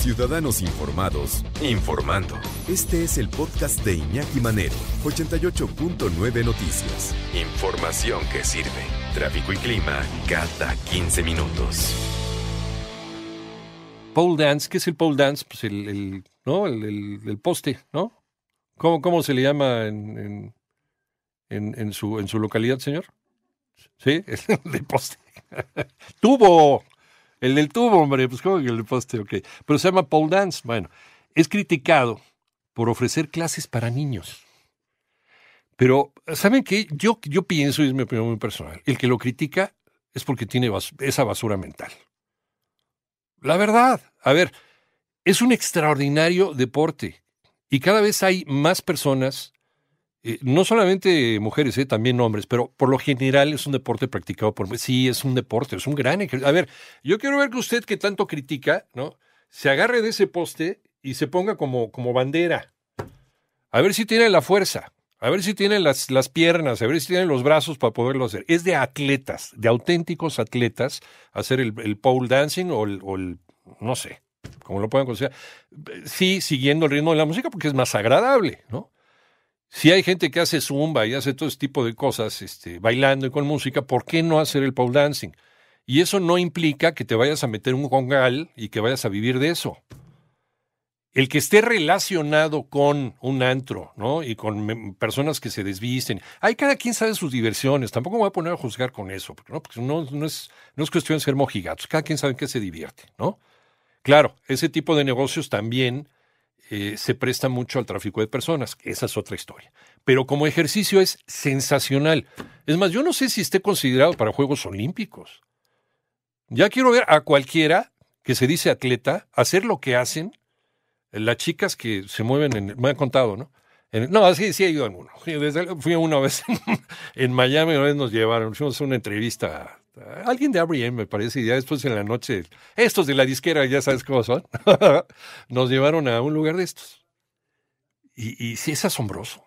Ciudadanos Informados, informando. Este es el podcast de Iñaki Manero, 88.9 Noticias. Información que sirve. Tráfico y clima cada 15 minutos. Pole dance, ¿qué es el pole dance? Pues el, ¿no? El, el, poste, ¿no? ¿Cómo, ¿Cómo se le llama en, en, su, en su localidad, señor? Sí, el poste. ¡Tubo! El del tubo, hombre, pues como que el poste, ok. Pero se llama pole dance. Bueno, es criticado por ofrecer clases para niños. Pero, ¿saben qué? Yo, yo pienso, y es mi opinión muy personal, el que lo critica es porque tiene esa basura mental. La verdad, a ver, es un extraordinario deporte y cada vez hay más personas eh, no solamente mujeres, eh, también hombres, pero por lo general es un deporte practicado por Sí, es un deporte, es un gran ejercicio. A ver, yo quiero ver que usted que tanto critica, ¿no? Se agarre de ese poste y se ponga como, como bandera. A ver si tiene la fuerza, a ver si tiene las, las piernas, a ver si tiene los brazos para poderlo hacer. Es de atletas, de auténticos atletas, hacer el, el pole dancing o el, o el, no sé, como lo puedan considerar. Sí, siguiendo el ritmo de la música porque es más agradable, ¿no? Si hay gente que hace zumba y hace todo ese tipo de cosas, este, bailando y con música, ¿por qué no hacer el pole dancing? Y eso no implica que te vayas a meter un congal y que vayas a vivir de eso. El que esté relacionado con un antro, ¿no? Y con personas que se desvisten. Hay cada quien sabe sus diversiones. Tampoco me voy a poner a juzgar con eso, porque no, porque no, es, no es cuestión de ser mojigatos. Cada quien sabe qué se divierte, ¿no? Claro, ese tipo de negocios también eh, se presta mucho al tráfico de personas. Esa es otra historia. Pero como ejercicio es sensacional. Es más, yo no sé si esté considerado para Juegos Olímpicos. Ya quiero ver a cualquiera que se dice atleta hacer lo que hacen las chicas que se mueven en... Me han contado, ¿no? no, sí, sí he ido a uno. Fui una vez en, Miami, una vez nos llevaron, fuimos a una entrevista alguien de R.E.M. me parece, y ya después en la noche, estos de la disquera, ya sabes cómo son, nos llevaron a un lugar de estos. Y, y sí es asombroso.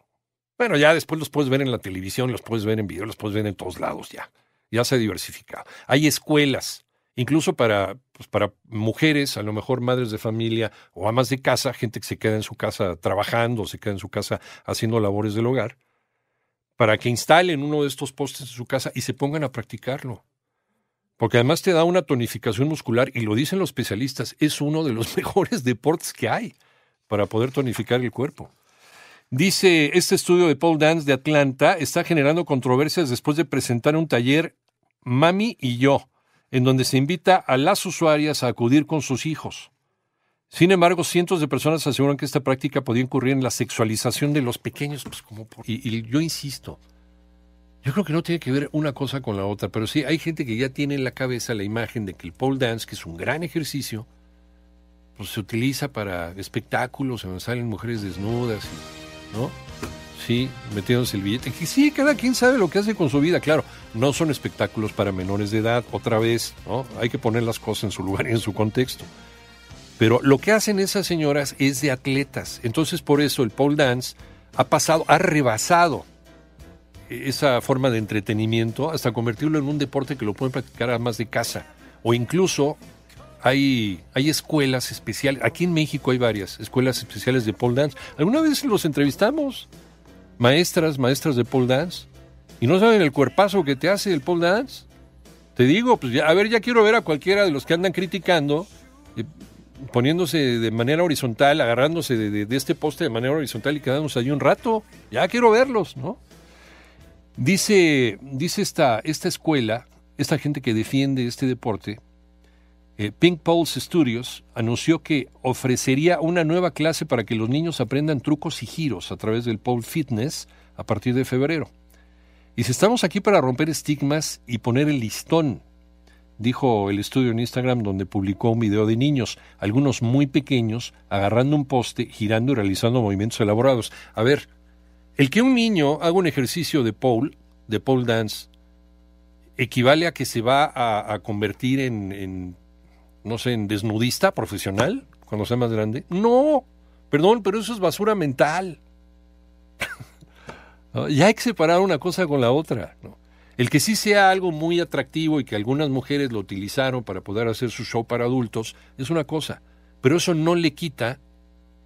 Bueno, ya después los puedes ver en la televisión, los puedes ver en video, los puedes ver en todos lados ya. Ya se ha diversificado. Hay escuelas, incluso para, pues para mujeres, a lo mejor madres de familia o amas de casa, gente que se queda en su casa trabajando, se queda en su casa haciendo labores del hogar, para que instalen uno de estos postes en su casa y se pongan a practicarlo porque además te da una tonificación muscular y lo dicen los especialistas, es uno de los mejores deportes que hay para poder tonificar el cuerpo. Dice, este estudio de Paul Dance de Atlanta está generando controversias después de presentar un taller Mami y yo, en donde se invita a las usuarias a acudir con sus hijos. Sin embargo, cientos de personas aseguran que esta práctica podía incurrir en la sexualización de los pequeños, pues y yo insisto, yo creo que no tiene que ver una cosa con la otra, pero sí hay gente que ya tiene en la cabeza la imagen de que el pole dance, que es un gran ejercicio, pues se utiliza para espectáculos, salen mujeres desnudas, ¿no? Sí, metiéndose el billete. Sí, cada quien sabe lo que hace con su vida, claro. No son espectáculos para menores de edad, otra vez, ¿no? Hay que poner las cosas en su lugar y en su contexto. Pero lo que hacen esas señoras es de atletas. Entonces, por eso el pole dance ha pasado, ha rebasado esa forma de entretenimiento hasta convertirlo en un deporte que lo pueden practicar además de casa. O incluso hay, hay escuelas especiales. Aquí en México hay varias escuelas especiales de pole dance. Alguna vez los entrevistamos, maestras, maestras de pole dance, y no saben el cuerpazo que te hace el pole dance. Te digo, pues ya, a ver, ya quiero ver a cualquiera de los que andan criticando, eh, poniéndose de manera horizontal, agarrándose de, de, este poste de manera horizontal y quedándose ahí un rato. Ya quiero verlos, ¿no? Dice, dice esta, esta escuela, esta gente que defiende este deporte, eh, Pink Pulse Studios anunció que ofrecería una nueva clase para que los niños aprendan trucos y giros a través del pole fitness a partir de febrero. Y si estamos aquí para romper estigmas y poner el listón, dijo el estudio en Instagram donde publicó un video de niños, algunos muy pequeños, agarrando un poste, girando y realizando movimientos elaborados. A ver, el que un niño haga un ejercicio de pole, de pole dance, equivale a que se va a, convertir en, no sé, en desnudista profesional cuando sea más grande. No, perdón, pero eso es basura mental. ya hay que separar una cosa con la otra. El que sí sea algo muy atractivo y que algunas mujeres lo utilizaron para poder hacer su show para adultos es una cosa, Pero eso no le quita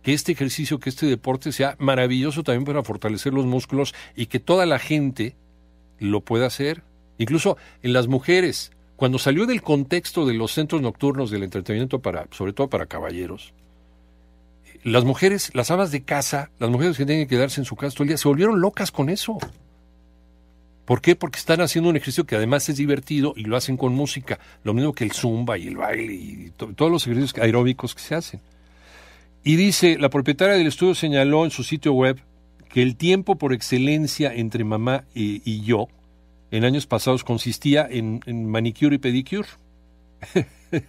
que este ejercicio, que este deporte sea maravilloso también para fortalecer los músculos y que toda la gente lo pueda hacer. Incluso en las mujeres, cuando salió del contexto de los centros nocturnos del entretenimiento para, sobre todo para caballeros, las mujeres, las amas de casa, las mujeres que tienen que quedarse en su casa todo el día, se volvieron locas con eso. ¿Por qué? Porque están haciendo un ejercicio que además es divertido y lo hacen con música, lo mismo que el zumba y el baile y todos los ejercicios aeróbicos que se hacen. Y dice, la propietaria del estudio señaló en su sitio web que el tiempo por excelencia entre mamá y, yo en años pasados consistía en, manicure y pedicure.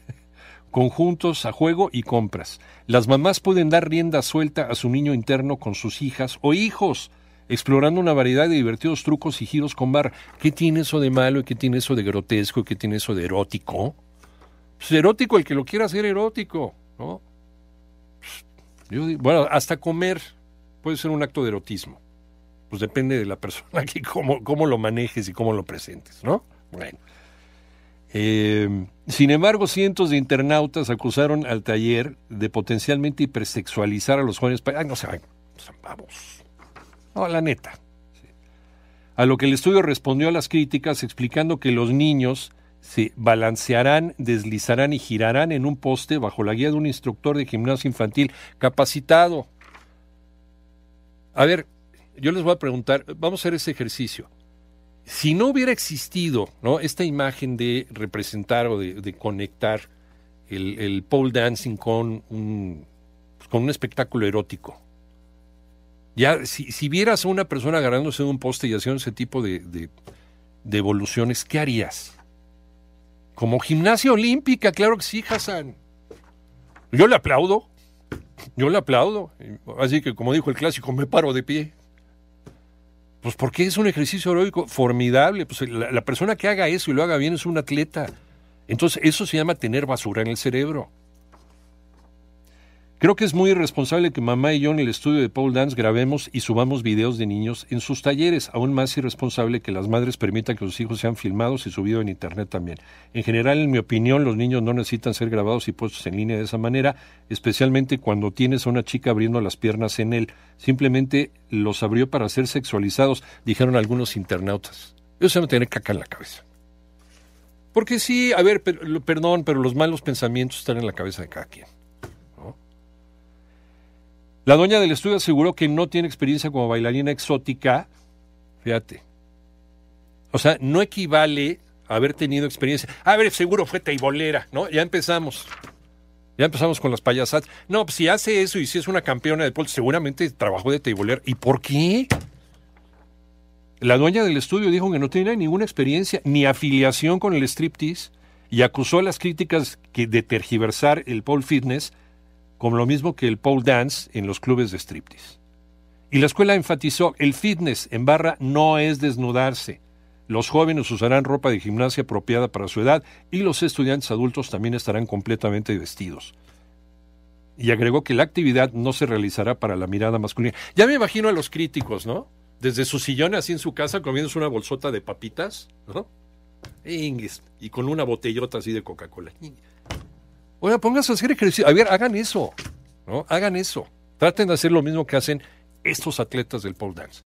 conjuntos a juego y compras. Las mamás pueden dar rienda suelta a su niño interno con sus hijas o hijos, explorando una variedad de divertidos trucos y giros con bar. ¿Qué tiene eso de malo qué tiene eso de grotesco qué tiene eso de erótico? Pues erótico el que lo quiera hacer erótico, ¿no? Bueno, hasta comer puede ser un acto de erotismo. Pues depende de la persona que cómo, cómo lo manejes y cómo lo presentes, ¿no? Bueno. Eh, sin embargo, cientos de internautas acusaron al taller de potencialmente hipersexualizar a los jóvenes. Ay, no se vamos. No, la neta. A lo que el estudio respondió a las críticas explicando que los niños se balancearán, deslizarán y girarán en un poste bajo la guía de un instructor de gimnasio infantil capacitado. A ver, yo les voy a preguntar, vamos a hacer ese ejercicio. Si no hubiera existido ¿no? esta imagen de representar o de, conectar el, pole dancing con un, pues, con un espectáculo erótico, ya si, si, vieras a una persona agarrándose de un poste y haciendo ese tipo de, de evoluciones, ¿qué harías? Como gimnasia olímpica, claro que sí, Hassan. Yo le aplaudo. Yo le aplaudo. Así que, como dijo el clásico, me paro de pie. Pues porque es un ejercicio heroico formidable. Pues la, la, persona que haga eso y lo haga bien es un atleta. Entonces, eso se llama tener basura en el cerebro. Creo que es muy irresponsable que mamá y yo en el estudio de Paul Dance grabemos y subamos videos de niños en sus talleres. Aún más irresponsable que las madres permitan que sus hijos sean filmados y subidos en Internet también. En general, en mi opinión, los niños no necesitan ser grabados y puestos en línea de esa manera, especialmente cuando tienes a una chica abriendo las piernas en él. Simplemente los abrió para ser sexualizados, dijeron algunos internautas. Eso se me tiene caca en la cabeza. Porque sí, a ver, perdón, pero los malos pensamientos están en la cabeza de cada quien. La dueña del estudio aseguró que no tiene experiencia como bailarina exótica. Fíjate. O sea, no equivale a haber tenido experiencia. A ver, seguro fue teibolera, ¿no? Ya empezamos. Ya empezamos con las payasadas. No, pues si hace eso y si es una campeona de pole, seguramente trabajó de teibolera. ¿Y por qué? La dueña del estudio dijo que no tenía ninguna experiencia ni afiliación con el striptease y acusó a las críticas de tergiversar el pole fitness como lo mismo que el pole dance en los clubes de striptease. Y la escuela enfatizó, el fitness en barra no es desnudarse. Los jóvenes usarán ropa de gimnasia apropiada para su edad y los estudiantes adultos también estarán completamente vestidos. Y agregó que la actividad no se realizará para la mirada masculina. Ya me imagino a los críticos, ¿no? Desde su sillón así en su casa comiéndose una bolsota de papitas, ¿no? Y con una botellota así de Coca-Cola. Oiga, pónganse a hacer ejercicio. A ver, hagan eso. ¿no? Hagan eso. Traten de hacer lo mismo que hacen estos atletas del pole dance.